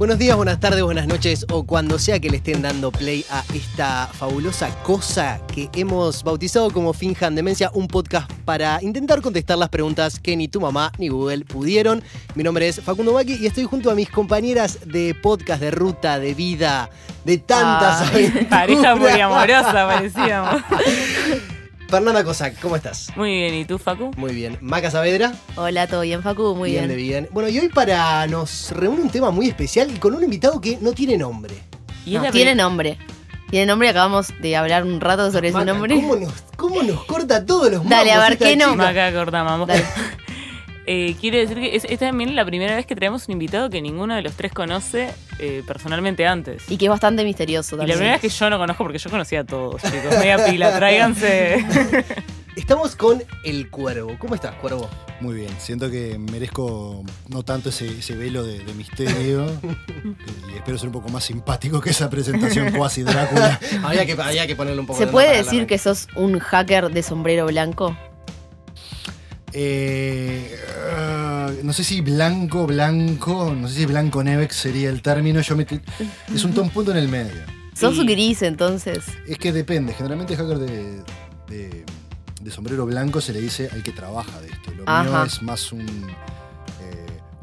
Buenos días, buenas tardes, buenas noches o cuando sea que le estén dando play a esta fabulosa cosa que hemos bautizado como Finjan Demencia, un podcast para intentar contestar las preguntas que ni tu mamá ni Google pudieron. Mi nombre es Facundo Maki y estoy junto a mis compañeras de podcast, de ruta, de vida, de tantas Ah, pareja muy amorosa parecíamos. Fernanda Cossack, ¿cómo estás? Muy bien, ¿y tú, Facu? Muy bien. Maca Saavedra. Hola, ¿todo bien, Facu? Muy bien. de bien. Bueno, y hoy para nos reúne un tema muy especial y con un invitado que no tiene nombre. Y No, es la tiene nombre. Tiene nombre, acabamos de hablar un rato sobre Maca, su nombre. ¿cómo nos, cómo nos corta todos los Dale, a mambos ver, ¿qué no? chica? Maca cortamos. Dale. Eh, quiero decir que es, es también la primera vez que traemos un invitado que ninguno de los tres conoce eh, personalmente antes. Y que es bastante misterioso Y la también. primera vez que yo no conozco porque yo conocía a todos, chicos. Media pila, tráiganse. Estamos con El Cuervo. ¿Cómo estás, Cuervo? Muy bien, siento que merezco no tanto ese, ese velo de, de misterio y espero ser un poco más simpático que esa presentación cuasi Drácula. Había que, había que ponerle un poco ¿Se de puede decir que sos un hacker de sombrero blanco? Eh, ah, no sé si blanco, blanco, no sé si blanco Nevex sería el término. Yo me, es un, un punto en el medio. Sos Y- gris, entonces. Es que depende, generalmente hacker de, de- de sombrero blanco se le dice al que trabaja de esto. Lo mío es más un,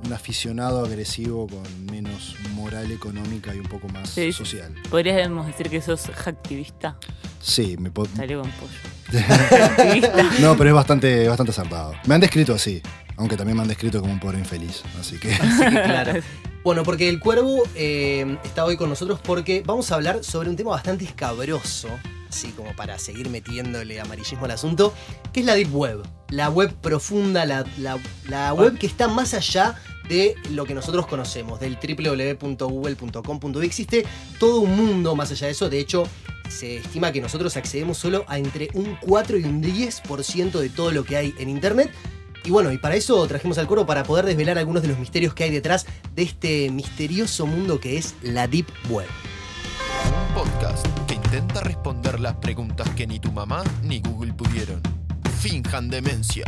un aficionado agresivo con menos moral económica y un poco más Sí. social. Podríamos decir que sos hacktivista. Sí, me puedo... Salió con pollo. No, pero es bastante, bastante acertado. Me han descrito así, aunque también me han descrito como un pobre infeliz. Así que Claro. Bueno, porque el cuervo eh, está hoy con nosotros porque vamos a hablar sobre un tema bastante escabroso, así como para seguir metiéndole amarillismo al asunto, que es la Deep Web. La web profunda, la, la- la web que está más allá de lo que nosotros conocemos, del www.google.com.uy. Existe todo un mundo más allá de eso. De hecho, se estima que nosotros accedemos solo a entre un 4 y un 10% de todo lo que hay en Internet. Y bueno, y para eso trajimos al coro para poder desvelar algunos de los misterios que hay detrás de este misterioso mundo que es la Deep Web. Un podcast que intenta responder las preguntas que ni tu mamá ni Google pudieron. Finjan demencia.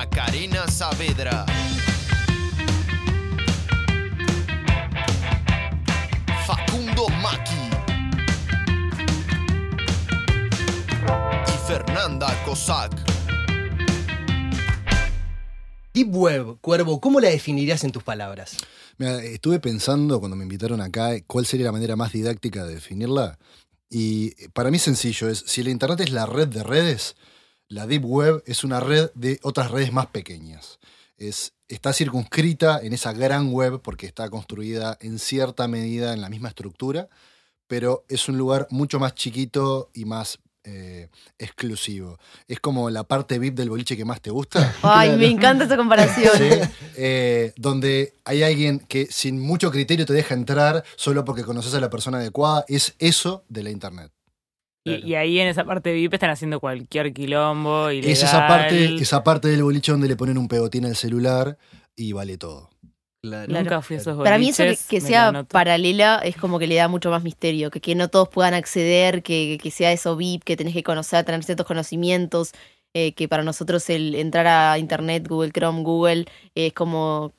Macarena Saavedra. Facundo Maki. Y Fernanda Cossack. Deep Web, Cuervo, ¿cómo la definirías en tus palabras? Mira, estuve pensando cuando me invitaron acá cuál sería la manera más didáctica de definirla. Y para mí es sencillo, es si la Internet es la red de redes, la Deep Web es una red de otras redes más pequeñas. Es, está circunscrita en esa gran web porque está construida en cierta medida en la misma estructura, pero es un lugar mucho más chiquito y más eh, exclusivo. Es como la parte VIP del boliche que más te gusta. Ay, me encanta esa comparación. ¿sí? Eh, donde hay alguien que sin mucho criterio te deja entrar solo porque conoces a la persona adecuada, es eso de la internet. Y, y ahí en esa parte VIP están haciendo cualquier quilombo. Ilegal. Es esa parte, esa parte del boliche donde le ponen un pegotín al celular y vale todo. Nunca fui a esos Para mí eso que, boliches, sea paralela es como que le da mucho más misterio, que, que no todos puedan acceder, que, que sea eso VIP, que tenés que conocer, tener ciertos conocimientos, eh, que para nosotros el entrar a Internet, Google Chrome, Google, eh, es como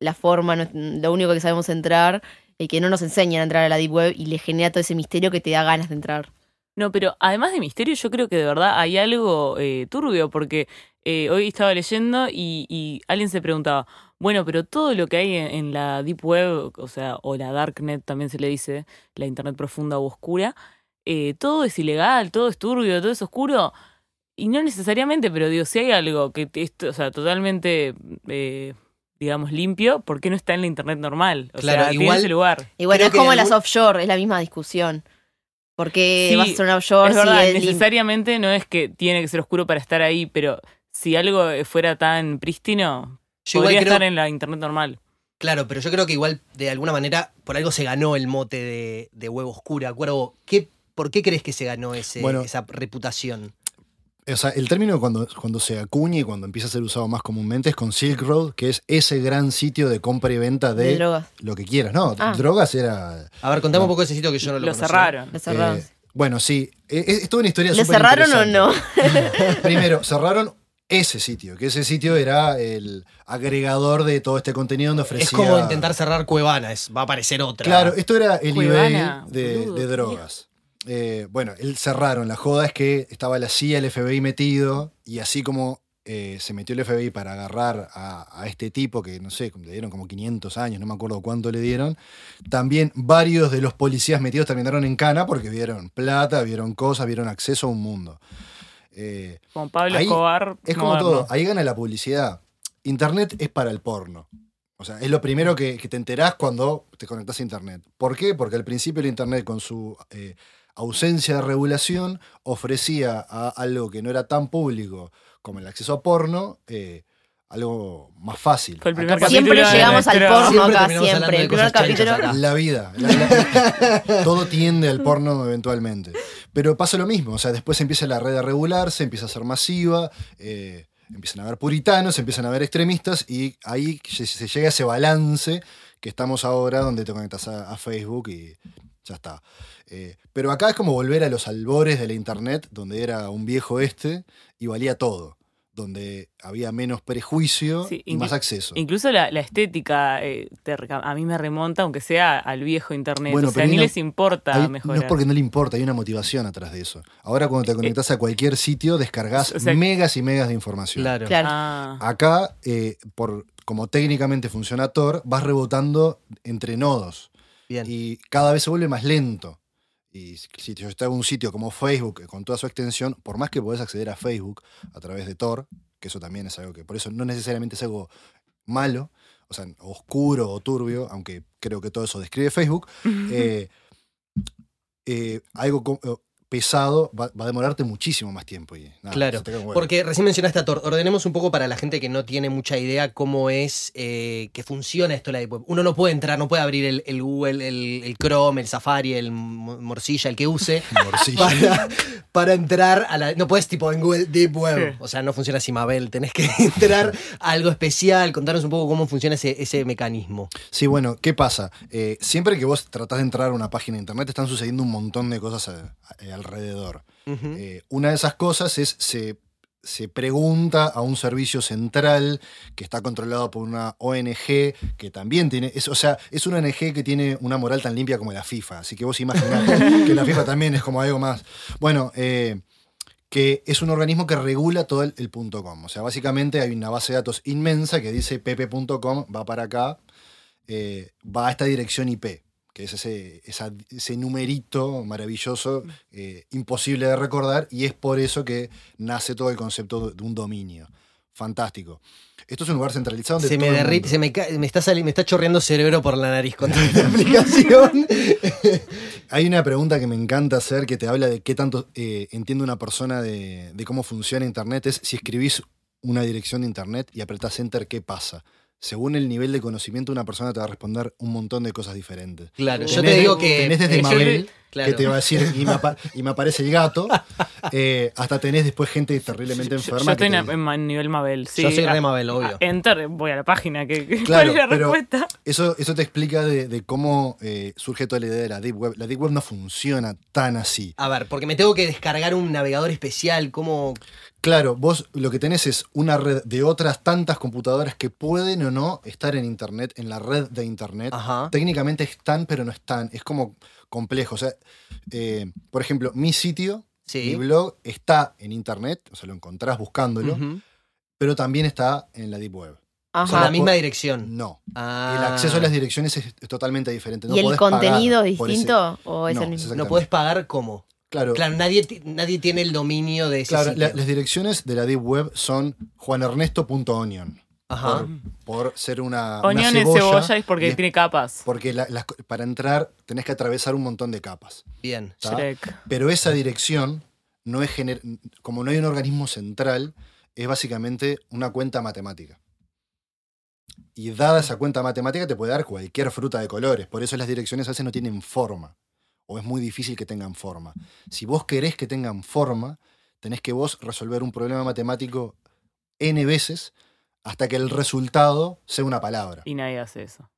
la forma, no- lo único que sabemos entrar, y que no nos enseñan a entrar a la Deep Web y le genera todo ese misterio que te da ganas de entrar. No, pero además de misterio, yo creo que de verdad hay algo eh, turbio, porque eh, hoy estaba leyendo y, y alguien se preguntaba, bueno, pero todo lo que hay en, en la Deep Web, o sea, o la Darknet también se le dice, la Internet profunda o oscura, eh, todo es ilegal, todo es turbio, todo es oscuro. Y no necesariamente, pero digo, si hay algo que es, o sea, totalmente, eh, digamos, limpio, ¿por qué no está en la Internet normal? O Claro, sea, tiene igual- ese lugar. Y bueno, Creo es como algún- las offshore, es la misma discusión. Porque Sí, vas a es verdad, necesariamente no es que tiene que ser oscuro para estar ahí, pero si algo fuera tan prístino, Yo podría creo- estar en la internet normal. Claro, pero yo creo que igual de alguna manera por algo se ganó el mote de, de huevo oscura. Cuervo, ¿qué, ¿por qué crees que se ganó ese, Bueno. esa reputación? O sea, el término cuando, cuando se acuña y cuando empieza a ser usado más comúnmente es con Silk Road, que es ese gran sitio de compra y venta de, de drogas. lo que quieras. No, Ah. drogas era. A ver, contame No. un poco ese sitio que yo no lo, Lo cerraron. Lo cerraron. eh, bueno, sí. Es, es toda una historia ¿Lo súper cerraron o no? Primero, cerraron ese sitio, que ese sitio era el agregador de todo este contenido donde ofrecía... Es como intentar cerrar Cuevana, es- va a aparecer otra. Claro, esto era el Cuevana, eBay de, de drogas. Eh, bueno, él cerraron. La joda es que estaba la CIA, el FBI metido, y así como eh, se metió el FBI para agarrar a, a este tipo, que no sé, le dieron como 500 años, no me acuerdo cuánto le dieron, también varios de los policías metidos terminaron en cana porque vieron plata, vieron cosas, vieron acceso a un mundo. Eh, Como Pablo Escobar. es como moderno. todo, ahí gana la publicidad. Internet es para el porno. O sea, es lo primero que, que te enterás cuando te conectás a Internet. ¿Por qué? Porque al principio el Internet, con su eh, ausencia de regulación, ofrecía a algo que no era tan público como el acceso a porno, eh, algo más fácil. Fue el primer Acá- Siempre llegamos al porno Siempre acá, siempre. El primer capítulo. acá. La vida. la- la- todo tiende al porno eventualmente. Pero pasa lo mismo. O sea, después empieza la red a regularse, empieza a ser masiva, eh, empiezan a haber puritanos, empiezan a haber extremistas y ahí se, se llega a ese balance que estamos ahora donde te conectas a, a Facebook y ya está. Eh, pero acá es como volver a los albores de la internet, donde era un viejo este y valía todo. Donde había menos prejuicio Sí, y más acceso. Incluso la, la estética eh, te a mí me remonta, aunque sea al viejo internet. Bueno, o sea, pero ni hay una- les importa Ahí mejorar. no es porque no le importa, hay una motivación atrás de eso. Ahora cuando te conectas a cualquier sitio, descargas o sea- megas y megas de información. Claro. Claro. Ah, Acá, eh, por como técnicamente funciona Tor, vas rebotando entre nodos Bien. y cada vez se vuelve más lento. Y si yo estoy en un sitio como Facebook, eh, con toda su extensión, por más que podés acceder a Facebook a través de Tor, que eso también es algo que, por eso no necesariamente es algo malo, o sea, oscuro o turbio, aunque creo que todo eso describe Facebook, eh, eh, algo eh, pesado va, va a demorarte muchísimo más tiempo. Y, nada, Claro. Porque recién mencionaste a Tor. Ordenemos un poco para la gente que no tiene mucha idea cómo es eh, que funciona esto la Deep Web. Uno no puede entrar, no puede abrir el, el Google, el, el Chrome, el Safari, el Mo- Morcilla, el que use. Morcilla. Para, para entrar a la. No puedes, tipo, en Google Deep Web. Sí. O sea, no funciona así, Mabel. Tenés que entrar a algo especial. Contarnos un poco cómo funciona ese, ese mecanismo. Sí, bueno, ¿qué pasa? Eh, siempre que vos tratás de entrar a una página de internet, están sucediendo un montón de cosas a- a- alrededor. Eh, una de esas cosas es se, se pregunta a un servicio central que está controlado por una ONG que también tiene, es, o sea, es una ONG que tiene una moral tan limpia como la FIFA, así que vos imaginás que la FIFA también es como algo más. Bueno, eh, que es un organismo que regula todo el, el punto .com, o sea, básicamente hay una base de datos inmensa que dice pp.com va para acá, eh, va a esta dirección IP, que es ese, esa- ese numerito maravilloso, eh, imposible de recordar, y es por eso que nace todo el concepto de un dominio. Fantástico. Esto es un lugar centralizado donde Se me derrite, se me, me está me está chorreando cerebro por la nariz con toda esta explicación. Hay una pregunta que me encanta hacer que te habla de qué tanto eh, entiende una persona de, de cómo funciona Internet. Es si escribís una dirección de Internet y apretás Enter, ¿qué pasa? Según el nivel de conocimiento, una persona te va a responder un montón de cosas diferentes. Claro, yo te digo que. Tenés desde eh, Mabel, claro. que te va a decir, y me, apa- y me aparece el gato, eh, hasta tenés después gente terriblemente yo, enferma. yo que estoy en, nivel Mabel. Sí, Yo soy re Mabel, obvio. ah, Enter, voy a la página. Que, que- Claro, ¿Cuál es la pero- respuesta? Eso, eso te explica de, de cómo eh, surge toda la idea de la Deep Web. La Deep Web no funciona tan así. A ver, porque me tengo que descargar un navegador especial, ¿cómo? Claro, vos lo que tenés es una red de otras tantas computadoras que pueden o no estar en Internet, en la red de Internet. Ajá. Técnicamente están, pero no están. Es como complejo. O sea, eh, por ejemplo, mi sitio, Sí. mi blog, está en Internet, o sea, lo encontrás buscándolo, pero también está en la Deep Web. Ajá. Con la misma dirección. No. Ah. El acceso a las direcciones es, es totalmente diferente. No ¿Y el contenido es ese- distinto o es No, el mismo? No puedes pagar cómo. Claro, Claro, nadie, nadie tiene el dominio de ese claro, sitio. la- las direcciones de la Deep Web son juanernesto.onion. Ajá. Por, por ser una, es cebolla es porque es- tiene capas. Porque la- para entrar tenés que atravesar un montón de capas. Bien. Pero esa dirección no es gener- como no hay un organismo central, es básicamente una cuenta matemática. Y dada esa cuenta matemática te puede dar cualquier fruta de colores. Por eso las direcciones a veces no tienen forma. O es muy difícil que tengan forma. Si vos querés que tengan forma, tenés que vos resolver un problema matemático n veces hasta que el resultado sea una palabra. Y nadie hace eso.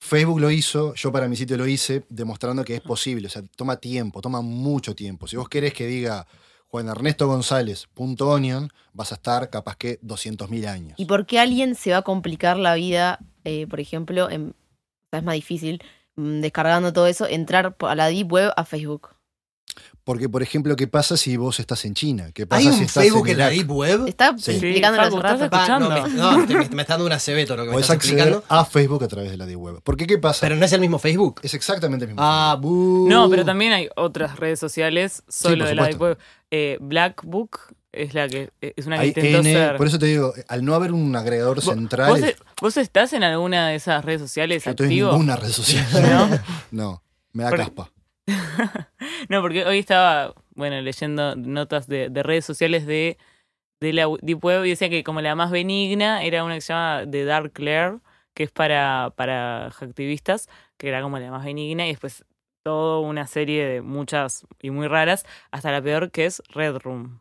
Facebook lo hizo, yo para mi sitio lo hice, demostrando que es posible. O sea, toma tiempo, toma mucho tiempo. Si vos querés que diga juanernestogonzález.onion, vas a estar capaz que 200.000 años. ¿Y por qué alguien se va a complicar la vida, eh, por ejemplo, en, es más difícil, mm, descargando todo eso, entrar a la Deep Web a Facebook? Porque, por ejemplo, ¿qué pasa si vos estás en China? ¿Qué pasa ¿Hay si un estás Facebook en en la? Deep Web? Está Sí. Facu, hace rato. ¿estás Pa, no, me, escuchando? no, te- me, está dando una cebeto lo que me estás explicando. a Facebook a través de la Deep Web. Porque, ¿qué pasa? Pero no es el mismo Facebook. es exactamente el mismo. Ah. No, pero también hay otras redes sociales solo por de la Deep. Web. Eh, Black Book es la que es una que Hay intentó N, ser. por eso te digo, al no haber un agregador Vos- central, ¿Vos, vos estás en alguna de esas redes sociales yo estoy en activo? ninguna red social. ¿No? no, me da Por- caspa. No, porque hoy estaba, bueno, leyendo notas de, de redes sociales de, de la Deep Web y decía que como la más benigna era una que se llama The Dark Lair, que es para, para activistas, que era como la más benigna, y después toda una serie de muchas y muy raras, hasta la peor que es Red Room.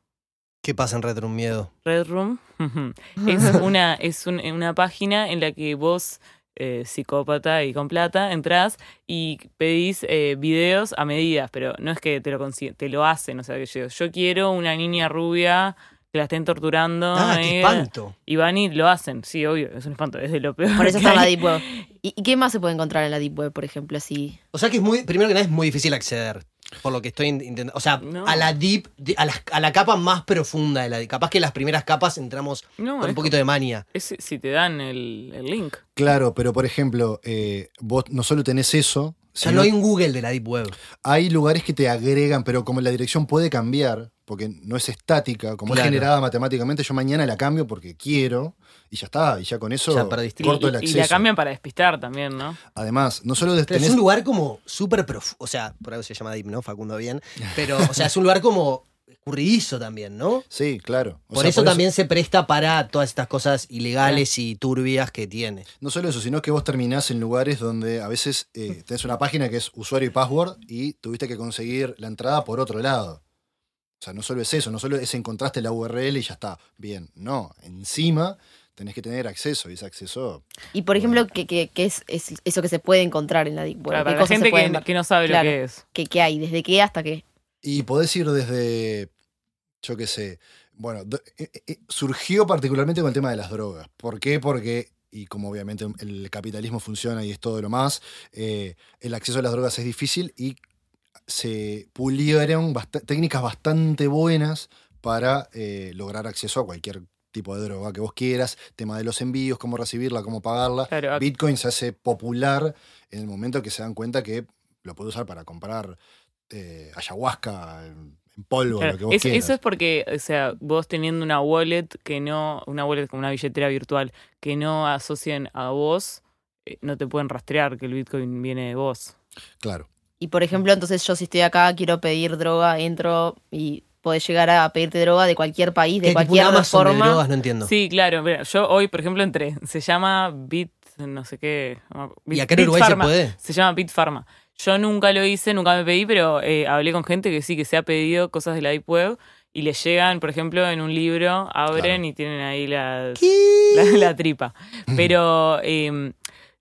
¿Qué pasa en Retro Un Miedo? Red Room es una, es un- una página en la que vos, eh, psicópata y con plata, entrás y pedís eh, videos a medidas, pero no es que te lo consiguen, te lo hacen. O sea, que yo, yo quiero una niña rubia que la estén torturando. Ah, qué eh, espanto. y van y lo hacen. Sí, obvio, es un espanto, es de lo peor. Por eso está en la. Deep Web. ¿Y, y qué más se puede encontrar en la Deep Web, por ejemplo, así? O sea que es muy, primero que nada es muy difícil acceder. Por lo que estoy intentando. O sea, No. a la deep, de- a la, a la capa más profunda de la deep. Capaz que en las primeras capas entramos No, con un poquito de mania. es si te dan el, el link. Claro, pero por ejemplo, eh, vos no solo tenés eso, O sea, sino no hay un Google de la Deep Web. hay lugares que te agregan, pero como la dirección puede cambiar, porque no es estática, como Claro. es generada matemáticamente, yo mañana la cambio porque quiero, y ya está, y ya con eso Ya perdiste. corto y, el y acceso. la cambian para despistar también, ¿no? Además, no solo Pero tenés es un lugar como súper profundo. O sea, por algo se llama Deep, ¿no? Facundo bien. Pero, o sea, es un lugar como escurridizo también, ¿no? Sí, claro. O por sea, eso también se presta para todas estas cosas ilegales y turbias que tiene. No solo eso, sino que vos terminás en lugares donde a veces eh, tenés una página que es usuario y password y tuviste que conseguir la entrada por otro lado. O sea, no solo es eso, no solo es encontraste la URL y ya está. Bien, no. Encima tenés que tener acceso y ese acceso. Y por ejemplo, ¿qué, qué- qué es, es eso que se puede encontrar en la Deep Web? Claro, ¿Qué para la cosas se gente que, no sabe Claro. lo que es. ¿Qué, qué hay? ¿Desde qué hasta qué? Y podés ir desde, yo qué sé, bueno, eh, eh, surgió particularmente con el tema de las drogas. ¿Por qué? Porque, y como obviamente el capitalismo funciona y es todo lo más, eh, el acceso a las drogas es difícil y se pulieron bast- técnicas bastante buenas para eh, lograr acceso a cualquier tipo de droga que vos quieras, tema de los envíos, cómo recibirla, cómo pagarla. Claro, Bitcoin se hace popular en el momento que se dan cuenta que lo puede usar para comprar eh, ayahuasca en, en polvo, Claro, lo que vos es- quieras. eso es porque, o sea, vos teniendo una wallet que no, una wallet como una billetera virtual que no asocien a vos, eh, no te pueden rastrear que el Bitcoin viene de vos. Claro. Y por ejemplo, entonces yo si estoy acá, quiero pedir droga, entro y podés llegar a pedirte droga de cualquier país, de ¿Qué, tipo cualquier Amazon de forma. drogas? No entiendo. Sí, claro. mira, yo hoy, por ejemplo, entré. Se llama Bit, no sé qué. ¿Y acá en Uruguay se puede? Se llama Bit Pharma. Yo nunca lo hice, nunca me pedí, pero eh, hablé con gente que sí, que se ha pedido cosas de la Deep Web y les llegan, por ejemplo, en un libro, abren Claro. y tienen ahí las, ¿Qué? la, la tripa. Pero, eh,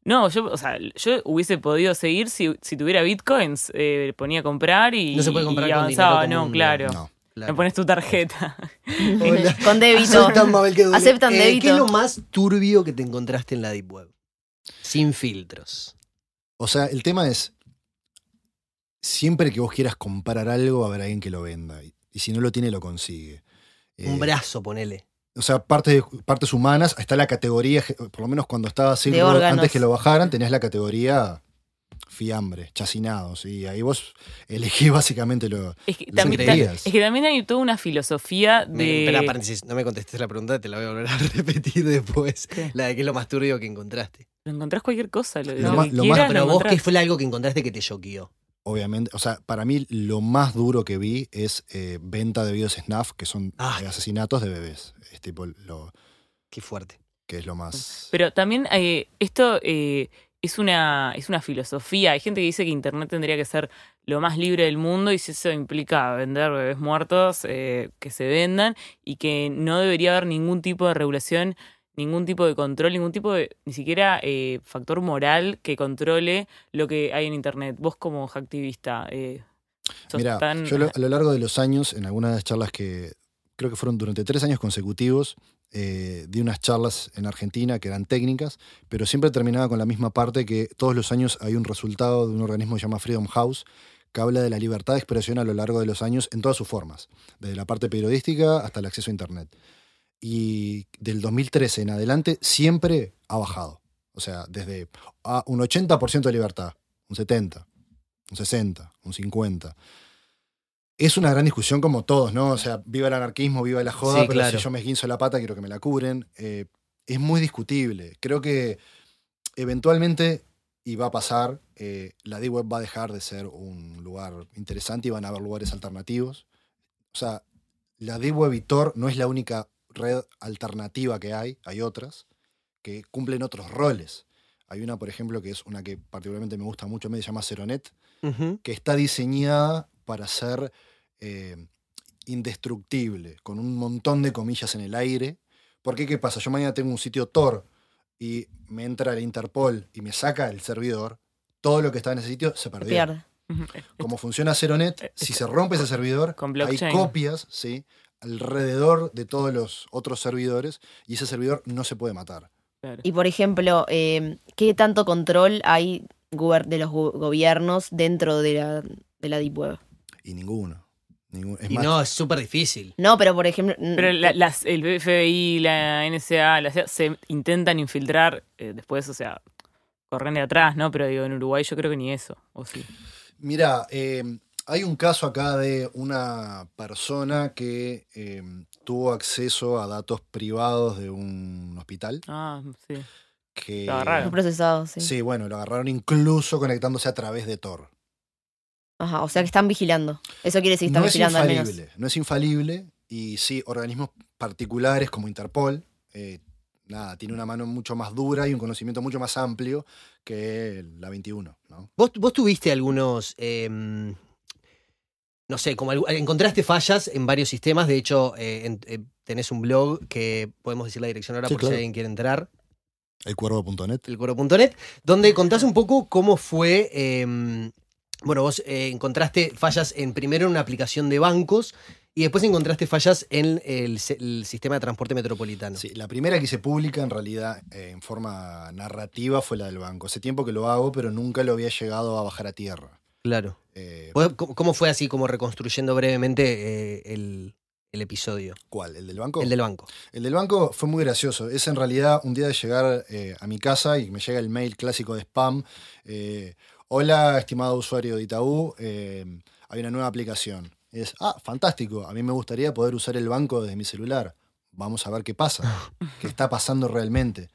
no, yo, o sea, yo hubiese podido seguir si, si tuviera bitcoins, eh, ponía a comprar y, No se puede comprar y con avanzaba. dinero no, claro. No. Claro. Me pones tu tarjeta. Hola. Con débito. Aceptan Mabel que. Aceptan Eh, débito. ¿Qué es lo más turbio que te encontraste en la Deep Web? Sin filtros. O sea, el tema es, siempre que vos quieras comprar algo, haber alguien que lo venda. Y, y si no lo tiene, lo consigue. Un Eh, brazo, ponele. O sea, partes, partes humanas, está la categoría, por lo menos cuando estaba órganos. antes que lo bajaran, tenías la categoría fiambre, chacinados. Y ahí vos elegís básicamente lo... Es que, Lo también, creías. es que también hay toda una filosofía de. Espera, paréntesis, no me contestes la pregunta, te la voy a volver a repetir después. ¿Qué? La de qué es lo más turbio que encontraste. Lo encontrás cualquier cosa, lo, Lo lo más- que lo quieras, más- lo Pero vos. ¿qué fue algo que encontraste que te choqueó? Obviamente, o sea, para mí lo más duro que vi es eh, venta de videos snuff, que son Ah. eh, asesinatos de bebés. Es tipo lo Qué fuerte. que es lo más... Pero también eh, esto eh, es, una, es una filosofía. Hay gente que dice que Internet tendría que ser lo más libre del mundo y si eso implica vender bebés muertos, eh, que se vendan y que no debería haber ningún tipo de regulación, ningún tipo de control, ningún tipo de, ni siquiera eh, factor moral que controle lo que hay en Internet. Vos como activista, eh, Sos Mira, tan- yo lo- a lo largo de los años, en algunas de las charlas que creo que fueron durante tres años consecutivos, eh, di unas charlas en Argentina que eran técnicas, pero siempre terminaba con la misma parte que todos los años hay un resultado de un organismo que se llama Freedom House, que habla de la libertad de expresión a lo largo de los años en todas sus formas, desde la parte periodística hasta el acceso a Internet. Y del 2013 en adelante siempre ha bajado. O sea, desde a un 80% de libertad, un 70%, un 60%, un 50%. Es una gran discusión como todos, ¿no? O sea, viva el anarquismo, viva la joda, Sí, pero claro. si yo me esguinzo la pata quiero que me la cubren. Eh, es muy discutible. Creo que eventualmente, y va a pasar, eh, la D-Web va a dejar de ser un lugar interesante y van a haber lugares alternativos. O sea, la D-Web y Tor no es la única red alternativa que hay, hay otras que cumplen otros roles. Hay una, por ejemplo, que es una que particularmente me gusta mucho, me llama Ceronet, que está diseñada para ser eh, indestructible, con un montón de comillas en el aire. Porque, ¿qué pasa? Yo mañana tengo un sitio Tor y me entra el Interpol y me saca el servidor, todo lo que está en ese sitio se perdió. pierde. Como funciona Ceronet, Eh, si es- se rompe ese servidor, hay copias ¿sí? alrededor de todos los otros servidores y ese servidor no se puede matar. Y por ejemplo, eh, ¿qué tanto control hay de los gobiernos dentro de la, de la Deep Web? Y ninguno. Es Y más, no, es súper difícil. No, pero por ejemplo. Pero la- las, el FBI, la NSA, la CIA, se intentan infiltrar eh, después, o sea, corren de atrás, ¿no? Pero digo, en Uruguay yo creo que ni eso, ¿o sí? Mira, eh, hay un caso acá de una persona que eh, tuvo acceso a datos privados de un hospital. Ah, sí. Que, Lo agarraron. Procesado, sí. Sí, bueno, lo agarraron incluso conectándose a través de Tor. Ajá, o sea que están vigilando. Eso quiere decir que están No es vigilando al menos. infalible, no es infalible. Y sí, organismos particulares como Interpol, eh, nada, tiene una mano mucho más dura y un conocimiento mucho más amplio que la 21, ¿no? ¿Vos, vos tuviste algunos, em, no sé, como encontraste fallas en varios sistemas? De hecho, eh, en- eh, tenés un blog que podemos decir la dirección ahora Sí, por claro. si alguien quiere entrar, Elcuervo.net. elcoro.net, donde contás un poco cómo fue, em, bueno, vos eh, encontraste fallas en primero en una aplicación de bancos y después encontraste fallas en el, sistema de transporte metropolitano. Sí, la primera que hice pública en realidad eh, en forma narrativa fue la del banco. Hace tiempo que lo hago, pero nunca lo había llegado a bajar a tierra. Claro. Eh, ¿Vos- ¿Cómo fue así como reconstruyendo brevemente eh, el, el episodio? ¿Cuál? ¿El del banco? El del banco. El del banco fue muy gracioso. Es en realidad un día de llegar a mi casa y me llega el mail clásico de spam. Hola, estimado usuario de Itaú, eh, hay una nueva aplicación. Es, ah, fantástico, a mí me gustaría poder usar el banco desde mi celular. Vamos a ver qué pasa, qué está pasando realmente.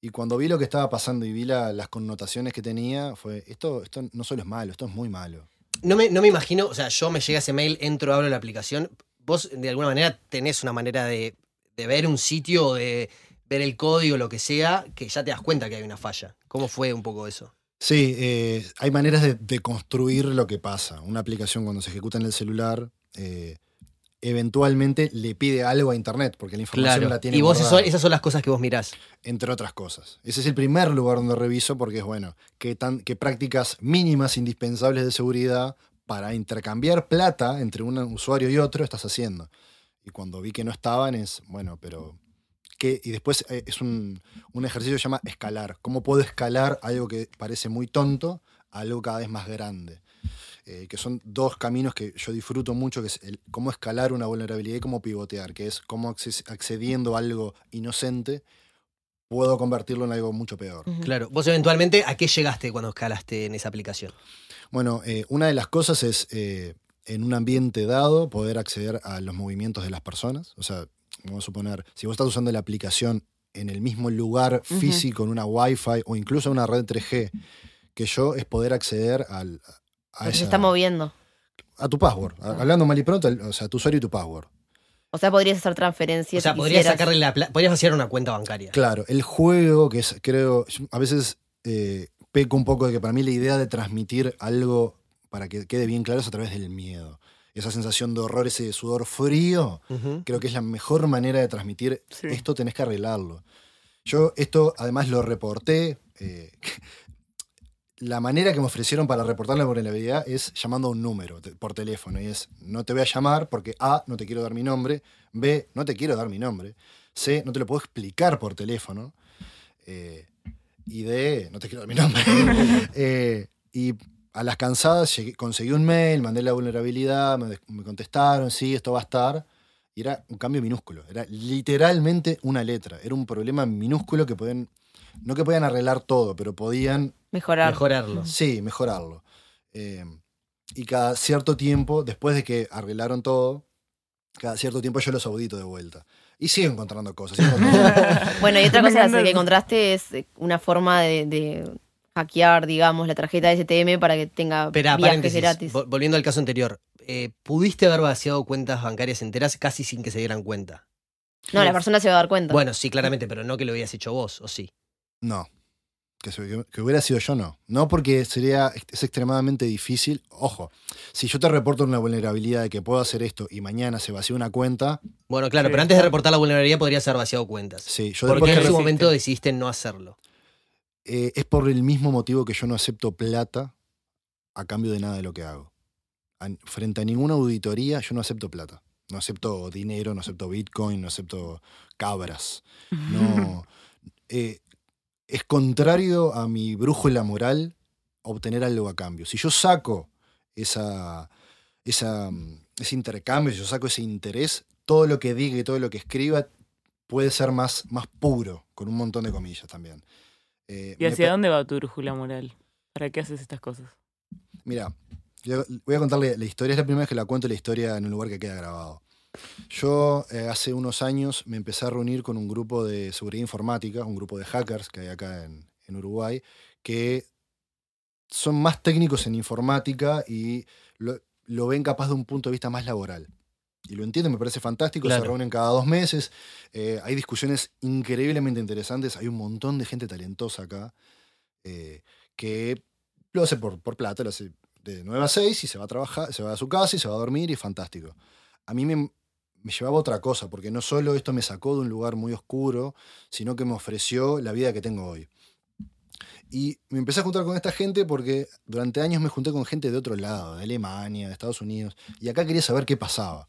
Y cuando vi lo que estaba pasando y vi la- las connotaciones que tenía, fue, esto, esto no solo es malo, esto es muy malo. No me, no me imagino, o sea, yo me llega ese mail, entro, abro la aplicación. Vos, de alguna manera, tenés una manera de, de ver un sitio, de ver el código, lo que sea, que ya te das cuenta que hay una falla. ¿Cómo fue un poco eso? Sí, eh, hay maneras de, de construir lo que pasa. Una aplicación cuando se ejecuta en el celular, eh, eventualmente le pide algo a Internet, porque la información la tiene Y vos, eso- esas son las cosas que vos mirás. entre otras cosas. Ese es el primer lugar donde reviso, porque es bueno, qué, tan, qué prácticas mínimas indispensables de seguridad para intercambiar plata entre un usuario y otro estás haciendo. Y cuando vi que no estaban, es, bueno, pero... Y después eh, es un, un ejercicio que se llama escalar. ¿Cómo puedo escalar algo que parece muy tonto a algo cada vez más grande? Eh, que son dos caminos que yo disfruto mucho, que es el, cómo escalar una vulnerabilidad y cómo pivotear, que es cómo accediendo a algo inocente puedo convertirlo en algo mucho peor. Claro. Vos eventualmente, ¿a qué llegaste cuando escalaste en esa aplicación? Bueno, eh, una de las cosas es eh, en un ambiente dado poder acceder a los movimientos de las personas. O sea, vamos a suponer, si vos estás usando la aplicación en el mismo lugar físico, en una Wi-Fi o incluso en una red 3G, que yo es poder acceder al, a, se está moviendo. a tu password. A- Hablando mal y pronto, o sea, tu usuario y tu password. O sea, podrías hacer transferencias. O sea, si podrías quisieras. sacarle la pla- podrías hacer una cuenta bancaria. Claro, el juego, que es, creo, yo a veces eh, peco un poco de que para mí la idea de transmitir algo para que quede bien claro es a través del miedo. Esa sensación de horror, ese sudor frío, creo que es la mejor manera de transmitir Sí. esto tenés que arreglarlo. Yo esto además lo reporté. eh, la manera que me ofrecieron para reportar la vulnerabilidad es llamando a un número te- por teléfono. Y es, no te voy a llamar porque A, no te quiero dar mi nombre, B, no te quiero dar mi nombre, C, no te lo puedo explicar por teléfono, eh, y D, no te quiero dar mi nombre. Eh, y a las cansadas llegué- conseguí un mail, mandé la vulnerabilidad, me, me contestaron, sí, esto va a estar. Y era un cambio minúsculo, era literalmente una letra, era un problema minúsculo que podían, no que podían arreglar todo, pero podían Mejorar. Mejorarlo. Sí, mejorarlo. Eh, y cada cierto tiempo, después de que arreglaron todo, cada cierto tiempo yo los audito de vuelta. Y sigo encontrando cosas. sigo encontrando- Bueno, y otra cosa que encontraste es una forma de, de hackear, digamos, la tarjeta STM para que tenga Espera, viajes gratis. Vol- Volviendo al caso anterior. eh, ¿Pudiste haber vaciado cuentas bancarias enteras casi sin que se dieran cuenta? No, la persona se va a dar cuenta. Bueno, sí, claramente, pero no que lo habías hecho vos, ¿o sí? no. Que, se- que hubiera sido yo, no. No porque sería, es extremadamente difícil. Ojo, si yo te reporto una vulnerabilidad de que puedo hacer esto y mañana se vacía una cuenta, Bueno, claro, Sí. pero antes de reportar la vulnerabilidad podrías haber vaciado cuentas. sí, yo ¿Por qué en re- momento decidiste no hacerlo? Eh, es por el mismo motivo que yo no acepto plata a cambio de nada de lo que hago. Frente a ninguna auditoría, yo no acepto plata. No acepto dinero, no acepto Bitcoin, no acepto cabras. No. eh, es contrario a mi brújula moral obtener algo a cambio. Si yo saco esa, esa, mm, ese intercambio, si yo saco ese interés, todo lo que diga y todo lo que escriba puede ser más, más puro, con un montón de comillas también. Eh, ¿Y hacia dónde va tu brújula moral? ¿Para qué haces estas cosas? Mira, voy a contarle la historia. Es la primera vez que la cuento la historia en un lugar que queda grabado. Yo eh, hace unos años me empecé a reunir con un grupo de seguridad informática, un grupo de hackers que hay acá en, en Uruguay, que son más técnicos en informática y lo, lo ven capaz de un punto de vista más laboral. Y lo entiendo, me parece fantástico. Claro. Se reúnen cada dos meses. eh, hay discusiones increíblemente interesantes. Hay un montón de gente talentosa acá eh, que lo hace por, por plata, lo hace de 9 a 6 y se va a trabajar, se va a su casa y se va a dormir y es fantástico. A mí me, me llevaba otra cosa, porque no solo esto me sacó de un lugar muy oscuro, sino que me ofreció la vida que tengo hoy. Y me empecé a juntar con esta gente porque durante años me junté con gente de otro lado, de Alemania, de Estados Unidos, y acá quería saber qué pasaba.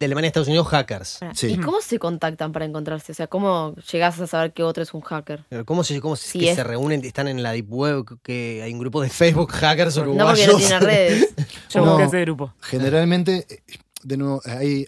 De Alemania a Estados Unidos, hackers. Sí. ¿Y cómo se contactan para encontrarse? O sea, ¿cómo llegás a saber que otro es un hacker? Pero ¿Cómo se, cómo Sí, que es- se reúnen? Están en la Deep Web, que hay un grupo de Facebook hackers No porque uruguayos. no tiene redes. Yo No. busqué ese grupo. Generalmente, eh, de nuevo, ahí,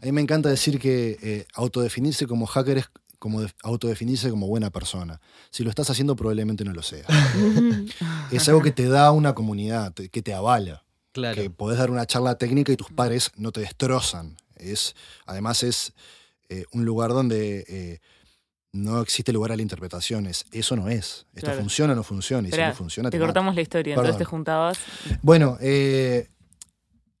a mí me encanta decir que eh, autodefinirse como hacker es como de- autodefinirse como buena persona. Si lo estás haciendo, probablemente no lo sea. Es algo que te da una comunidad, te- que te avala. Claro. que podés dar una charla técnica y tus pares no te destrozan. Es, además es eh, un lugar donde eh, no existe lugar a la interpretación. Es, eso no es. Esto Claro. funciona o no funciona. Y Esperá, si no funciona, Te te mata. cortamos la historia. Perdón. Entonces te juntabas. Bueno, eh,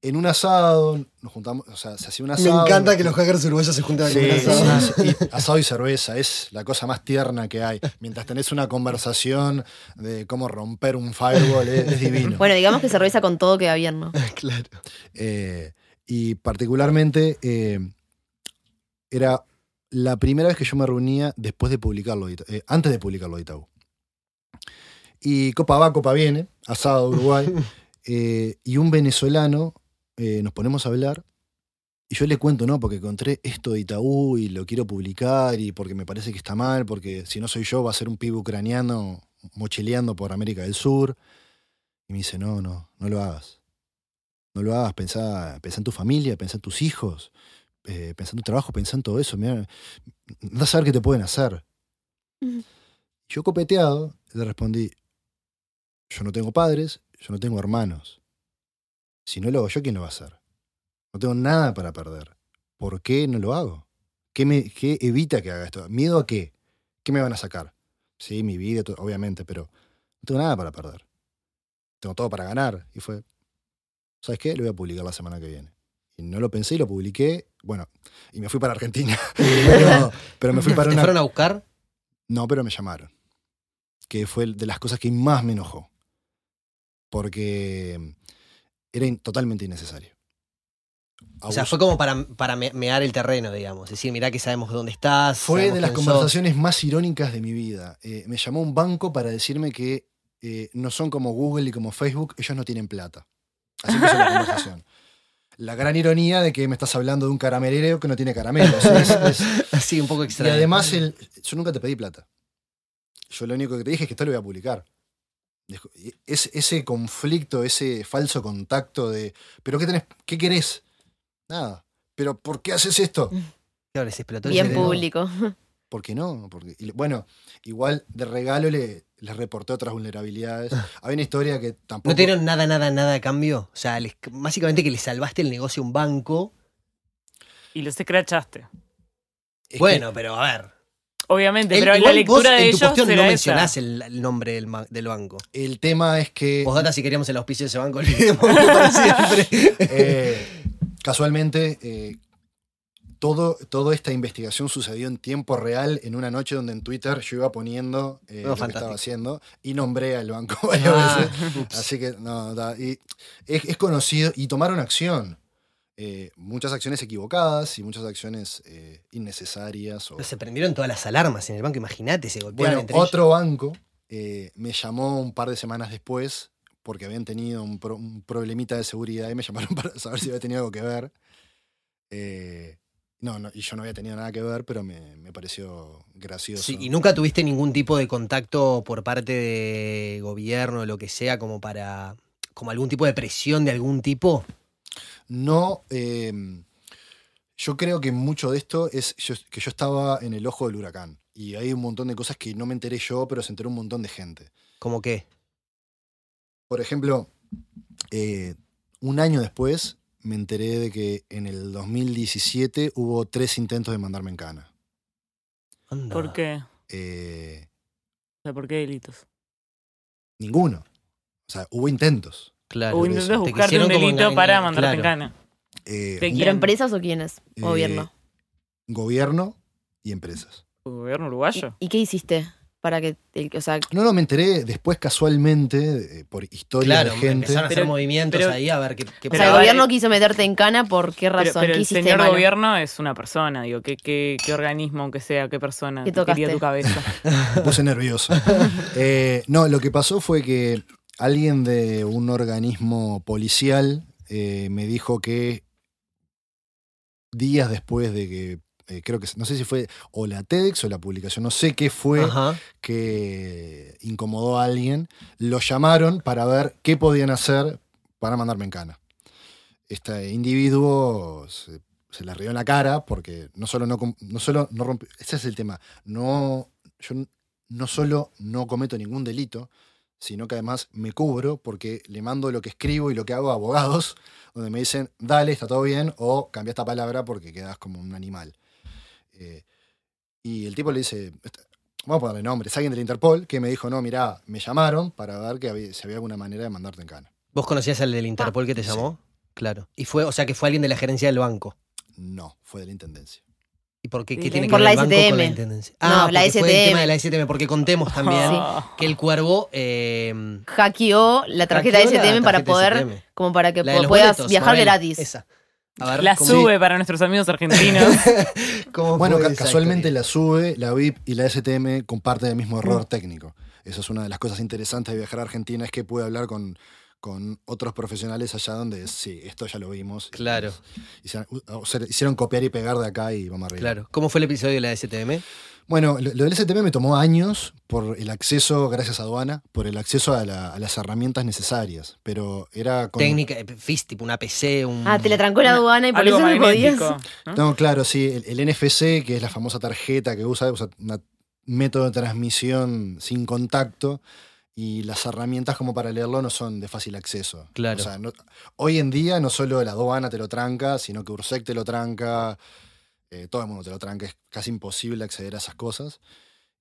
en un asado, nos juntamos, o sea, se hacía un Me asado. encanta que los hackers uruguayos se junten Sí, con un asado. Y asado y cerveza es la cosa más tierna que hay. Mientras tenés una conversación de cómo romper un firewall, es, es divino. Bueno, digamos que cerveza con todo queda bien, ¿no? claro. Eh, y particularmente eh, era la primera vez que yo me reunía después de publicarlo, eh, antes de publicarlo de Itaú. Y Copa va, Copa viene, asado Uruguay, eh, y un venezolano nos ponemos a hablar. Y yo le cuento, ¿no? Porque encontré esto de Itaú y lo quiero publicar y porque me parece que está mal, porque si no soy yo va a ser un pibe ucraniano mochileando por América del Sur. Y me dice, no, no, no lo hagas. No lo hagas, pensá, pensá en tu familia, pensá en tus hijos, eh, pensá en tu trabajo, pensá en todo eso. Mirá, a saber qué te pueden hacer. Yo copeteado le respondí, yo no tengo padres, yo no tengo hermanos. Si no lo hago yo, ¿quién lo va a hacer? No tengo nada para perder. ¿Por qué no lo hago? ¿Qué, me, qué evita que haga esto? ¿Miedo a qué? ¿Qué me van a sacar? Sí, mi vida, obviamente, pero no tengo nada para perder. Tengo todo para ganar. Y fue, ¿sabes qué? Lo voy a publicar la semana que viene. Y no lo pensé y lo publiqué. Bueno, y me fui para Argentina. pero, pero me fui ¿Te para una... fueron a buscar? No, pero me llamaron. Que fue de las cosas que más me enojó. Porque era in- totalmente innecesario. O sea, fue como para, para me- mear el terreno, digamos. Es decir, mirá que sabemos dónde estás. Fue de las sos. conversaciones más irónicas de mi vida. Eh, me llamó un banco para decirme que eh, no son como Google y como Facebook, ellos no tienen plata. Así empezó la conversación. La gran ironía de que me estás hablando de un caramelero que no tiene caramelos. Es- es- Así, un poco y extraño. además, el- yo nunca te pedí plata. Yo lo único que te dije es que esto lo voy a publicar. Y es- ese conflicto, ese falso contacto de, ¿pero qué tenés? ¿Qué querés? Nada. ¿Pero por qué haces esto? Claro, el Bien público. ¿Por qué no? Porque, y, bueno, igual de regalo le, les reporté otras vulnerabilidades. Había una historia que tampoco. ¿No te dieron nada, nada, nada a cambio? O sea, les- básicamente que le salvaste el negocio a un banco. Y los escrachaste. es que- Bueno, pero a ver. Obviamente, El- pero la igual lectura vos de en tu ellos cuestión no mencionás el, el nombre del, banco. el tema es que. Postdata, si queríamos el auspicio de ese banco, siempre. eh, casualmente, eh, todo, toda esta investigación sucedió en tiempo real en una noche donde en Twitter yo iba poniendo eh, Oh, lo que estaba haciendo y nombré al banco varias Ah, veces. ups. Así que, no, da- y es, es conocido y tomaron acción. Eh, muchas acciones equivocadas y muchas acciones eh, innecesarias. O, se prendieron todas las alarmas en el banco, imagínate, se golpearon bueno, entre ellos. otro banco me llamó un par de semanas después porque habían tenido un, pro- un problemita de seguridad y me llamaron para saber si había tenido algo que ver. Eh, no, no, y yo no había tenido nada que ver, pero me, me pareció gracioso. Sí, ¿Y nunca tuviste ningún tipo de contacto por parte de gobierno o lo que sea como para... como algún tipo de presión de algún tipo? No, eh, yo creo que mucho de esto es yo- que yo estaba en el ojo del huracán. Y hay un montón de cosas que no me enteré yo, pero se enteró un montón de gente. ¿Como qué? Por ejemplo, eh, un año después me enteré de que en el 2017 hubo tres intentos de mandarme en cana. Anda. ¿Por qué? Eh, O sea, ¿por qué delitos? ninguno. O sea, hubo intentos. Claro. O por intentas eso. Te buscarte un delito para mandarte en cana. Eh, ¿De ¿Pero quién? empresas o quiénes? Eh, Gobierno. gobierno y empresas. ¿El gobierno uruguayo? ¿Y qué hiciste? Para que, el- o sea, No, no, me enteré después casualmente eh, por historias Claro, de gente. empezaron a hacer Pero- movimientos pero- ahí a ver qué, qué o Pero sea, el gobierno quiso meterte en cana por qué razón, pero ¿qué el señor malo? gobierno es una persona, digo, ¿qué, qué, qué organismo, aunque sea, qué persona ¿Qué tocaste? tu cabeza? Me puse nervioso. Eh, no, lo que pasó fue que alguien de un organismo policial eh, me dijo que días después de que, eh, creo que, no sé si fue o la TEDx o la publicación, no sé qué fue Ajá. que incomodó a alguien, lo llamaron para ver qué podían hacer para mandarme en cana. Este individuo se, se le rió en la cara porque no solo no, no solo no rompió, ese es el tema, no, yo no solo no cometo ningún delito, sino que además me cubro porque le mando lo que escribo y lo que hago a abogados, donde me dicen, dale, está todo bien, o cambia esta palabra porque quedas como un animal. Eh, y el tipo le dice, "Est- vamos a ponerle nombre, es alguien del Interpol que me dijo, no, mirá, me llamaron para ver que había, si había alguna manera de mandarte en cana. ¿Vos conocías al del Interpol que te sí. llamó? Claro. Y fue, o sea, que fue alguien de la gerencia del banco. No, fue de la Intendencia. ¿Y por qué? ¿Y ¿Qué la- tiene que Por ver la el banco con la STM. intendencia? No, Ah, la porque fue el STM. tema de la STM, porque contemos también Ah. que el cuervo eh, Hackeó la tarjeta hackeó la STM para tarjeta poder, STM. como para que de puedas boletos, viajar Mabel, gratis. Esa. A ver, La ¿cómo- sube para nuestros amigos argentinos. cómo Bueno, esa casualmente la SUBE, la VIP y la STM comparten el mismo error técnico. Eso es una de las cosas interesantes de viajar a Argentina, es que pude hablar con, con otros profesionales allá donde sí, esto ya lo vimos. Claro. Hicieron, o sea, hicieron copiar y pegar de acá y vamos arriba. Claro. ¿Cómo fue el episodio de la STM? Bueno, lo, lo del STM me tomó años por el acceso, gracias a aduana, por el acceso a, la- a las herramientas necesarias. Pero era con. Técnica, eh, FIS, tipo una PC, un... Ah, te la trancó la aduana y por eso no podías. ¿no? No, claro, sí. El, el NFC, que es la famosa tarjeta que usa, usa un método de transmisión sin contacto. Y las herramientas como para leerlo no son de fácil acceso. Claro. O sea, no- hoy en día no solo la aduana te lo tranca, sino que Ursec te lo tranca, eh, todo el mundo te lo tranca, es casi imposible acceder a esas cosas.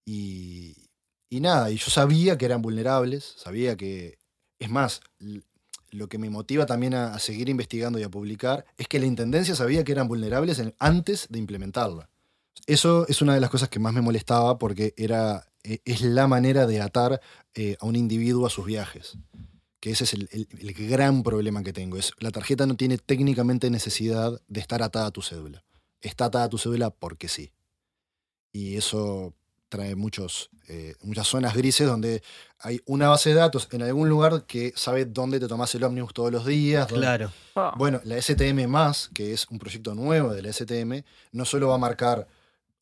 Y, y nada, y yo sabía que eran vulnerables, sabía que, es más, lo que me motiva también a, seguir investigando y a publicar es que la Intendencia sabía que eran vulnerables antes de implementarla. Eso es una de las cosas que más me molestaba porque era, e- es la manera de atar eh, a un individuo a sus viajes. Que ese es el, el- el gran problema que tengo. Es, la tarjeta no tiene técnicamente necesidad de estar atada a tu cédula. Está atada a tu cédula porque sí. Y eso trae muchos, eh, muchas zonas grises donde hay una base de datos en algún lugar que sabe dónde te tomás el ómnibus todos los días. dónde- Claro. Ah. Bueno, la STM, que es un proyecto nuevo de la STM, no solo va a marcar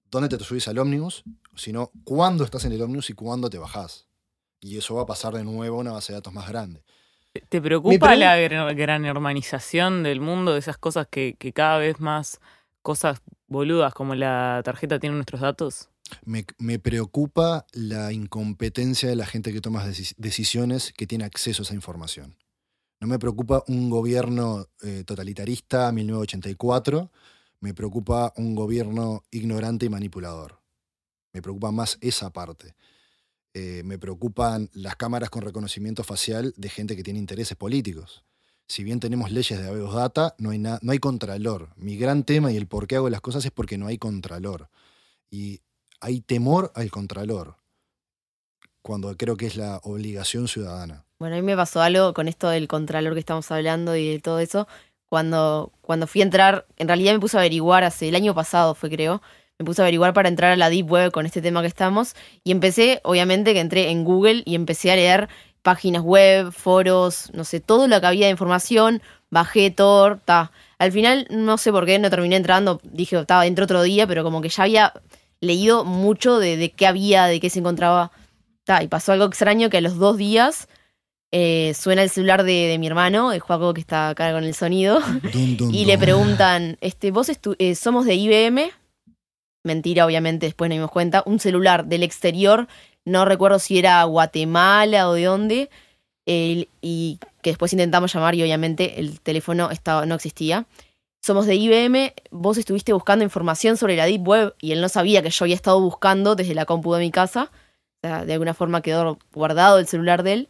dónde te subís al ómnibus, sino cuándo estás en el ómnibus y cuándo te bajás. Y eso va a pasar de nuevo a una base de datos más grande. ¿Te- ¿Te preocupa la gran, gran hermanización del mundo, de esas cosas que, que cada vez más cosas boludas como la tarjeta tienen nuestros datos? Me, preocupa la incompetencia de la gente que toma deci- decisiones que tiene acceso a esa información. No me preocupa un gobierno eh, totalitarista 1984, me preocupa un gobierno ignorante y manipulador. Me preocupa más esa parte. Eh, me preocupan las cámaras con reconocimiento facial de gente que tiene intereses políticos. Si bien tenemos leyes de habeas data, no hay, na- no hay contralor. Mi gran tema y el por qué hago las cosas es porque no hay contralor. Y hay temor al contralor, cuando creo que es la obligación ciudadana. Bueno, a mí me pasó algo con esto del contralor que estamos hablando y de todo eso. Cuando, cuando fui a entrar, en realidad me puse a averiguar, hace el año pasado fue creo, me puse a averiguar para entrar a la Deep Web con este tema que estamos y empecé, obviamente que entré en Google y empecé a leer páginas web, foros, no sé, todo lo que había de información, bajé Tor, ta. Al final, no sé por qué, no terminé entrando, dije, estaba dentro otro día, pero como que ya había leído mucho de, de qué había, de qué se encontraba. Ta, y pasó algo extraño que a los dos días eh, suena el celular de, de mi hermano, de Juaco, que está acá con el sonido, Dun, dun, y le preguntan, este, vos eh, somos de IBM, mentira, obviamente, después nos dimos cuenta, un celular del exterior, no recuerdo si era Guatemala o de dónde, el- y que después intentamos llamar y obviamente el teléfono estaba, no existía. Somos de IBM, vos estuviste buscando información sobre la Deep Web y él no sabía que yo había estado buscando desde la compu de mi casa. O sea, de alguna forma quedó guardado el celular de él.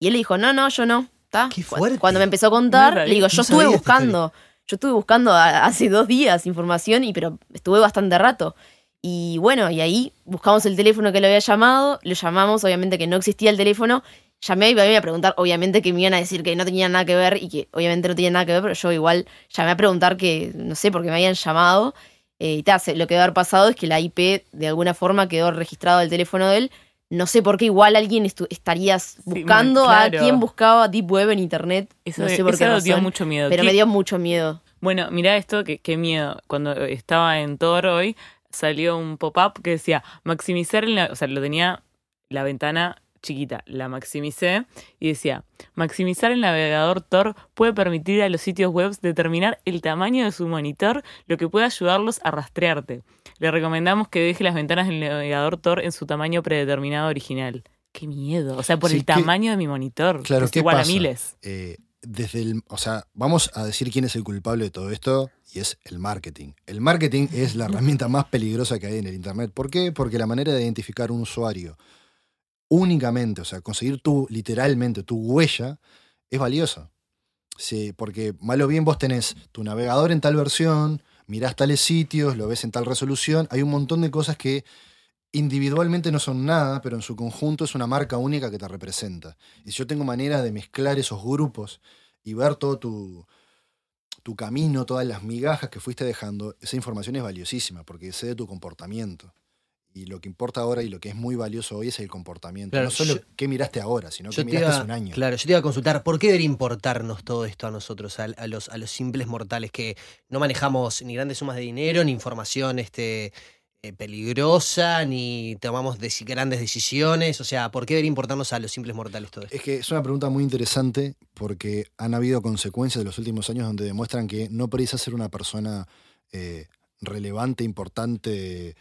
Y él le dijo, no, no, yo no. ¿tá? Qué Cu- fuerte. Cuando me empezó a contar, No le digo, yo no estuve buscando, yo estuve buscando hace dos días información, y pero estuve bastante rato. Y bueno, y ahí buscamos el teléfono que le había llamado, lo llamamos, obviamente que no existía el teléfono. Llamé a IBM a preguntar, obviamente que me iban a decir que no tenía nada que ver y que obviamente no tenía nada que ver, pero yo igual llamé a preguntar que, no sé, porque me habían llamado. Eh, y ta, se- lo que debe haber pasado es que la IP de alguna forma quedó registrado el teléfono de él. No sé por qué igual alguien estu- estaría buscando a quien buscaba Deep Web en Internet. Eso, no sé por eso qué dio mucho miedo. pero ¿Qué- me dio mucho miedo. Bueno, mira esto, qué miedo. Cuando estaba en Tor hoy, salió un pop-up que decía maximizar, en la, o sea, lo tenía la ventana chiquita, la maximicé y decía, maximizar el navegador Tor puede permitir a los sitios web determinar el tamaño de su monitor, lo que puede ayudarlos a rastrearte. Le recomendamos que deje las ventanas del navegador Tor en su tamaño predeterminado original. Qué miedo, o sea, por Sí, el ¿qué- tamaño de mi monitor, Claro, que es ¿qué igual pasa? a miles. Eh, desde el, o sea, vamos a decir quién es el culpable de todo esto y es el marketing. El marketing es la herramienta más peligrosa que hay en el Internet. ¿Por qué? Porque la manera de identificar un usuario únicamente, o sea, conseguir tu, literalmente, tu huella, es valiosa. Sí, porque mal o bien vos tenés tu navegador en tal versión, mirás tales sitios, lo ves en tal resolución, hay un montón de cosas que individualmente no son nada, pero en su conjunto es una marca única que te representa. Y si yo tengo manera de mezclar esos grupos y ver todo tu, tu camino, todas las migajas que fuiste dejando, esa información es valiosísima porque sé de tu comportamiento. Y lo que importa ahora y lo que es muy valioso hoy es el comportamiento. Claro, no solo yo- qué miraste ahora, sino qué te, miraste iba, hace un año. claro, yo te iba a consultar, ¿por qué debería importarnos todo esto a nosotros, a, a los, a los simples mortales que no manejamos ni grandes sumas de dinero, ni información este, eh, peligrosa, ni tomamos grandes decisiones? O sea, ¿por qué debería importarnos a los simples mortales todo esto? Es que es una pregunta muy interesante porque han habido consecuencias de los últimos años donde demuestran que no precisas ser una persona eh, relevante, importante,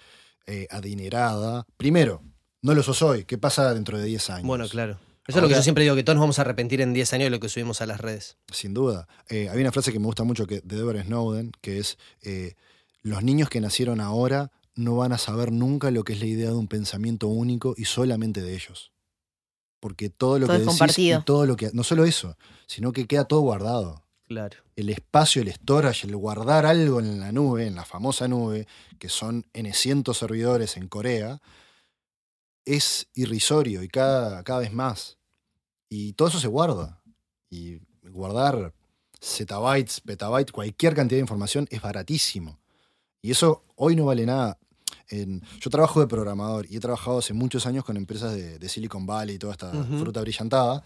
eh, adinerada. Primero, no lo sos hoy. ¿Qué pasa dentro de 10 años? Bueno, claro. Eso es lo que yo siempre digo, que todos nos vamos a arrepentir en 10 años de lo que subimos a las redes. Sin duda. Hay una frase que me gusta mucho que, de Edward Snowden, que es, los niños que nacieron ahora no van a saber nunca lo que es la idea de un pensamiento único y solamente de ellos. Porque todo lo Todo que decís compartido. y todo lo que... No solo eso, sino que queda todo guardado. Claro. el espacio, el storage, el guardar algo en la nube, en la famosa nube, que son N cientos servidores en Corea, es irrisorio y cada, cada vez más. Y todo eso se guarda. Y guardar zettabytes, petabytes, cualquier cantidad de información es baratísimo. Y eso hoy no vale nada. En- yo trabajo de programador y he trabajado hace muchos años con empresas de, de Silicon Valley y toda esta fruta brillantada.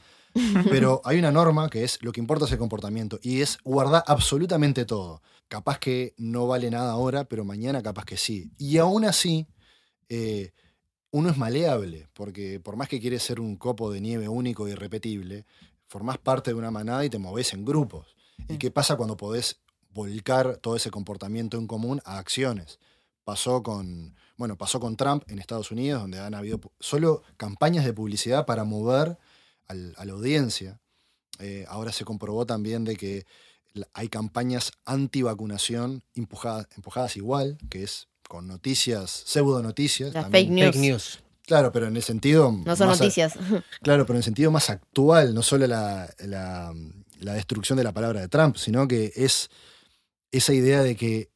Pero hay una norma que es lo que importa es el comportamiento y es guardar absolutamente todo. Capaz que no vale nada ahora, pero mañana capaz que sí. Y aún así, eh, uno es maleable, porque por más que quieres ser un copo de nieve único y irrepetible, formás parte de una manada y te moves en grupos. ¿Y qué pasa cuando podés volcar todo ese comportamiento en común a acciones? Pasó con, bueno, pasó con Trump en Estados Unidos, donde han habido solo campañas de publicidad para mover al- a la audiencia. Eh, ahora se comprobó también de que hay campañas anti-vacunación empujadas, empujadas igual, que es con noticias, pseudo noticias. Las fake news. Fake news. Claro, pero en el sentido. No son más a- noticias. claro, pero en el sentido más actual, no solo la, la- la destrucción de la palabra de Trump, sino que es esa idea de que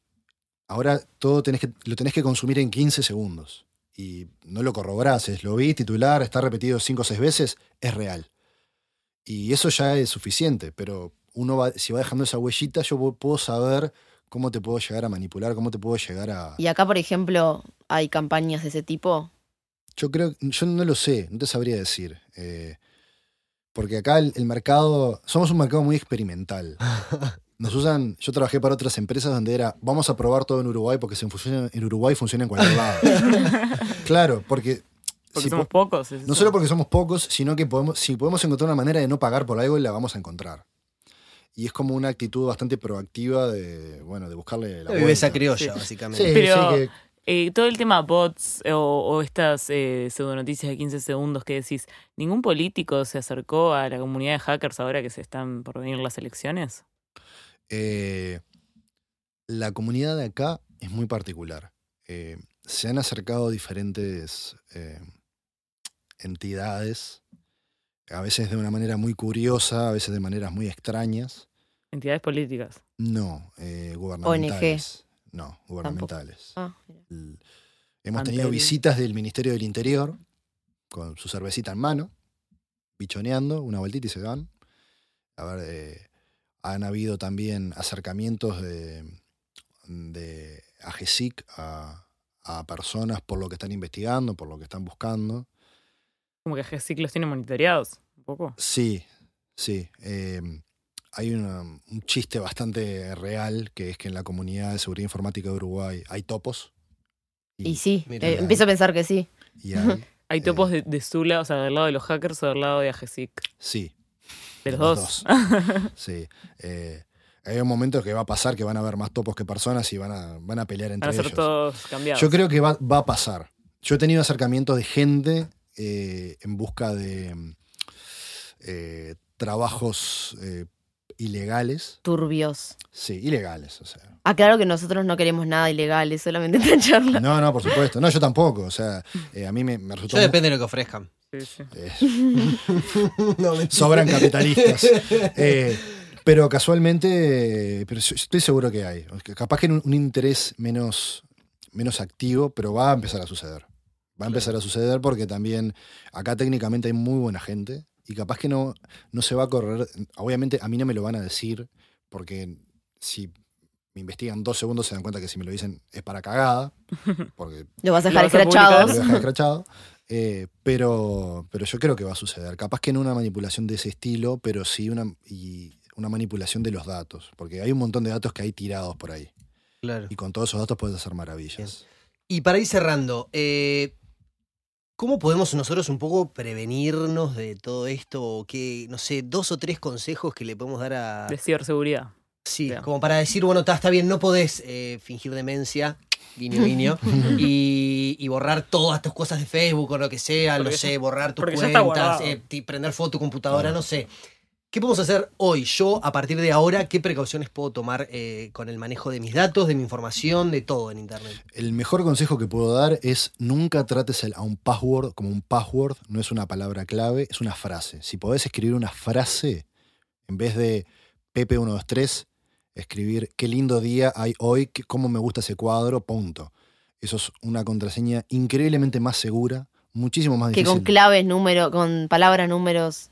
ahora todo tenés que, lo tenés que consumir en 15 segundos. Y no lo corroborás, es lo vi, titular, está repetido 5 o 6 veces, es real. Y eso ya es suficiente, pero uno va, si va dejando esa huellita, yo pu- puedo saber cómo te puedo llegar a manipular, cómo te puedo llegar a... Y acá, por ejemplo, hay campañas de ese tipo. Yo creo, yo no lo sé, no te sabría decir. eh, porque acá el, el mercado, somos un mercado muy experimental. Nos usan, yo trabajé para otras empresas donde era, vamos a probar todo en Uruguay porque si funciona en Uruguay funciona en cualquier lado. claro, porque, Porque si somos po- pocos. es no eso. solo porque somos pocos, sino que podemos, si podemos encontrar una manera de no pagar por algo, la vamos a encontrar. Y es como una actitud bastante proactiva de, bueno, de buscarle la vuelta. criolla, Sí. básicamente. Sí, Pero- sí, que Eh, todo el tema bots o, o estas eh, pseudonoticias de 15 segundos que decís, ¿ningún político se acercó a la comunidad de hackers ahora que se están por venir las elecciones? Eh, la comunidad de acá es muy particular. Eh, se han acercado diferentes eh, entidades, a veces de una manera muy curiosa, a veces de maneras muy extrañas. Entidades políticas. No, eh, gubernamentales. No, gubernamentales. Ah, Hemos tenido visitas del Ministerio del Interior con su cervecita en mano, bichoneando, una vueltita y se van. A ver, eh, han habido también acercamientos de, de AGESIC a, a personas por lo que están investigando, por lo que están buscando. Como que GESIC los tiene monitoreados, un poco. Sí, sí. eh, hay una- un chiste bastante real que es que en la comunidad de seguridad informática de Uruguay hay topos. Y sí, Mira. eh, empiezo a pensar que sí. y hay- Hay Eh. topos de, de Zula, o sea, del lado de los hackers o del lado de AGESIC. sí, De los Los dos. Sí. eh, hay un momento que va a pasar que van a haber más topos que personas y van a, van a pelear Van entre a ser ellos. todos cambiados. Yo creo que va, va a pasar. Yo he tenido acercamientos de gente eh, en busca de eh, trabajos eh, ilegales. Turbios. Sí, ilegales, o sea. Aclaro que nosotros no queremos nada ilegal, es solamente esta charla. No, no, por supuesto. No, yo tampoco. O sea, eh, a mí me, me resultó. Yo depende de lo que ofrezcan. Sí, sí. No, mentira. sobran capitalistas. Eh, pero casualmente, pero estoy seguro que hay. Capaz que un, un interés menos, menos activo, pero va a empezar a suceder. Va a empezar a suceder porque también acá técnicamente hay muy buena gente y capaz que no, no se va a correr. Obviamente a mí no me lo van a decir porque si me investigan dos segundos se dan cuenta que si me lo dicen es para cagada, porque Lo vas a dejar vas a escrachados. lo voy a dejar escrachado. Eh, pero, pero yo creo que va a suceder. Capaz que no una manipulación de ese estilo, pero sí una, y una manipulación de los datos. Porque hay un montón de datos que hay tirados por ahí. Claro. Y con todos esos datos puedes hacer maravillas. Y para ir cerrando, eh, ¿cómo podemos nosotros un poco prevenirnos de todo esto? O qué, no sé, dos o tres consejos que le podemos dar a. De ciberseguridad. Sí, Bien. como para decir, bueno, está, está bien, no podés eh, fingir demencia, guiño, guiño, y, y borrar todas tus cosas de Facebook o lo que sea, Porque no sé, borrar tus cuentas, eh, prender foto tu computadora, no sé. ¿Qué podemos hacer hoy? Yo, a partir de ahora, ¿qué precauciones puedo tomar eh, con el manejo de mis datos, de mi información, de todo en Internet? El mejor consejo que puedo dar es nunca trates a un password como un password, no es una palabra clave, es una frase. Si podés escribir una frase, en vez de Pepe123, escribir qué lindo día hay hoy, cómo me gusta ese cuadro, punto. Eso es una contraseña increíblemente más segura, muchísimo más Que difícil. con claves, números, con palabras, números.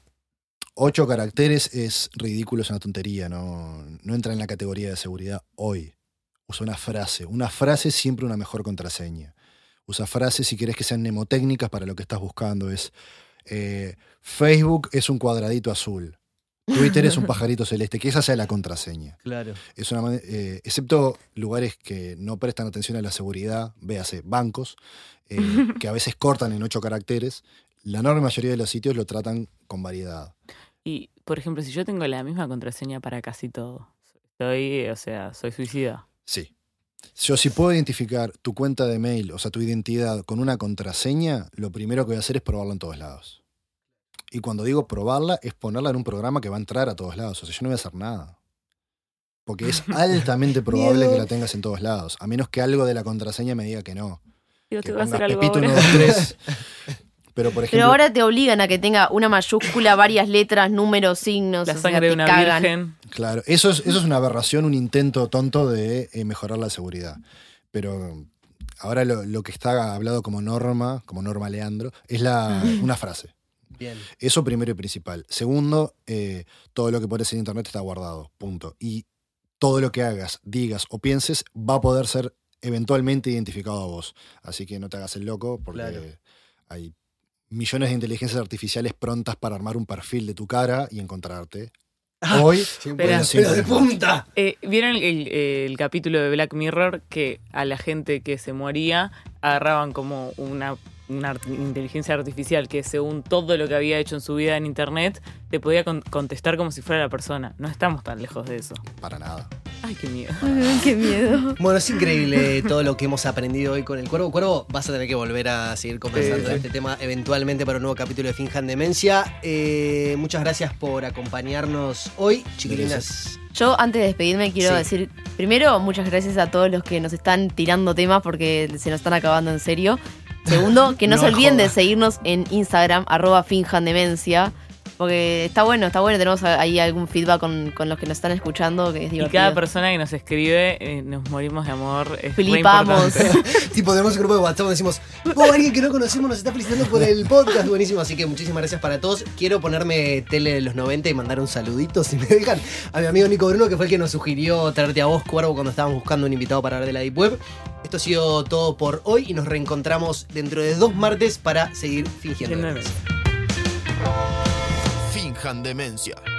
Ocho caracteres es ridículo, es una tontería, no, no entra en la categoría de seguridad hoy. Usa una frase. Una frase es siempre una mejor contraseña. Usa frases si querés que sean mnemotécnicas para lo que estás buscando. Es eh, Facebook es un cuadradito azul. Twitter es un pajarito celeste, que esa sea la contraseña. Claro. Es una eh, excepto lugares que no prestan atención a la seguridad, véase, bancos, eh, que a veces cortan en ocho caracteres, la enorme mayoría de los sitios lo tratan con variedad. Y, por ejemplo, si yo tengo la misma contraseña para casi todo, estoy, o sea, soy suicida. Sí. Yo si puedo identificar tu cuenta de mail, o sea, tu identidad con una contraseña, lo primero que voy a hacer es probarla en todos lados. Y cuando digo probarla, es ponerla en un programa que va a entrar a todos lados. O sea, yo no voy a hacer nada. Porque es altamente probable que la tengas en todos lados. A menos que algo de la contraseña me diga que no. Digo, Que te voy a pongas hacer algo Pepito ahora. 1, 2, 3. Pero por ejemplo, Pero ahora te obligan a que tenga una mayúscula, varias letras, números, signos. La o sea, sangre de una cagan. virgen. Claro, eso es, eso es una aberración, un intento tonto de eh, mejorar la seguridad. Pero ahora lo, lo que está hablado como norma, como norma Leandro, es la, una frase. Bien. Eso primero y principal. Segundo, eh, todo lo que pones en internet está guardado. Punto. Y todo lo que hagas, digas o pienses va a poder ser eventualmente identificado a vos. Así que no te hagas el loco porque Claro. hay millones de inteligencias artificiales prontas para armar un perfil de tu cara y encontrarte. Hoy, Espera. en Pero de punta. Eh, ¿Vieron el, el- el capítulo de Black Mirror que a la gente que se moría agarraban como una, una art- inteligencia artificial que según todo lo que había hecho en su vida en internet te podía con- contestar como si fuera la persona? No estamos tan lejos de eso. para nada. Ay, qué miedo. Ay, qué miedo. Bueno, es increíble todo lo que hemos aprendido hoy con el cuervo. Cuervo, vas a tener que volver a seguir conversando Sí, de este tema eventualmente para un nuevo capítulo de Finjan Demencia. Eh, muchas gracias por acompañarnos hoy, chiquilinas. Yo antes de despedirme quiero Sí. decir, primero, muchas gracias a todos los que nos están tirando temas porque se nos están acabando en serio. Segundo, que no, se olviden de seguirnos en Instagram, arroba finjandemencia, porque está bueno, está bueno, tenemos ahí algún feedback con, con los que nos están escuchando, que es Y cada persona que nos escribe, eh, nos morimos de amor. Es Flipamos. tipo, tenemos un grupo de WhatsApp donde decimos, oh, alguien que no conocemos nos está felicitando por el podcast, buenísimo. Así que muchísimas gracias para todos. Quiero ponerme tele de los 90 y mandar un saludito, si me dejan, a mi amigo Nico Bruno, que fue el que nos sugirió traerte a vos, Cuervo, cuando estábamos buscando un invitado para hablar de la Deep Web. Esto ha sido todo por hoy y nos reencontramos dentro de dos martes para seguir fingiendo. Finjan demencia.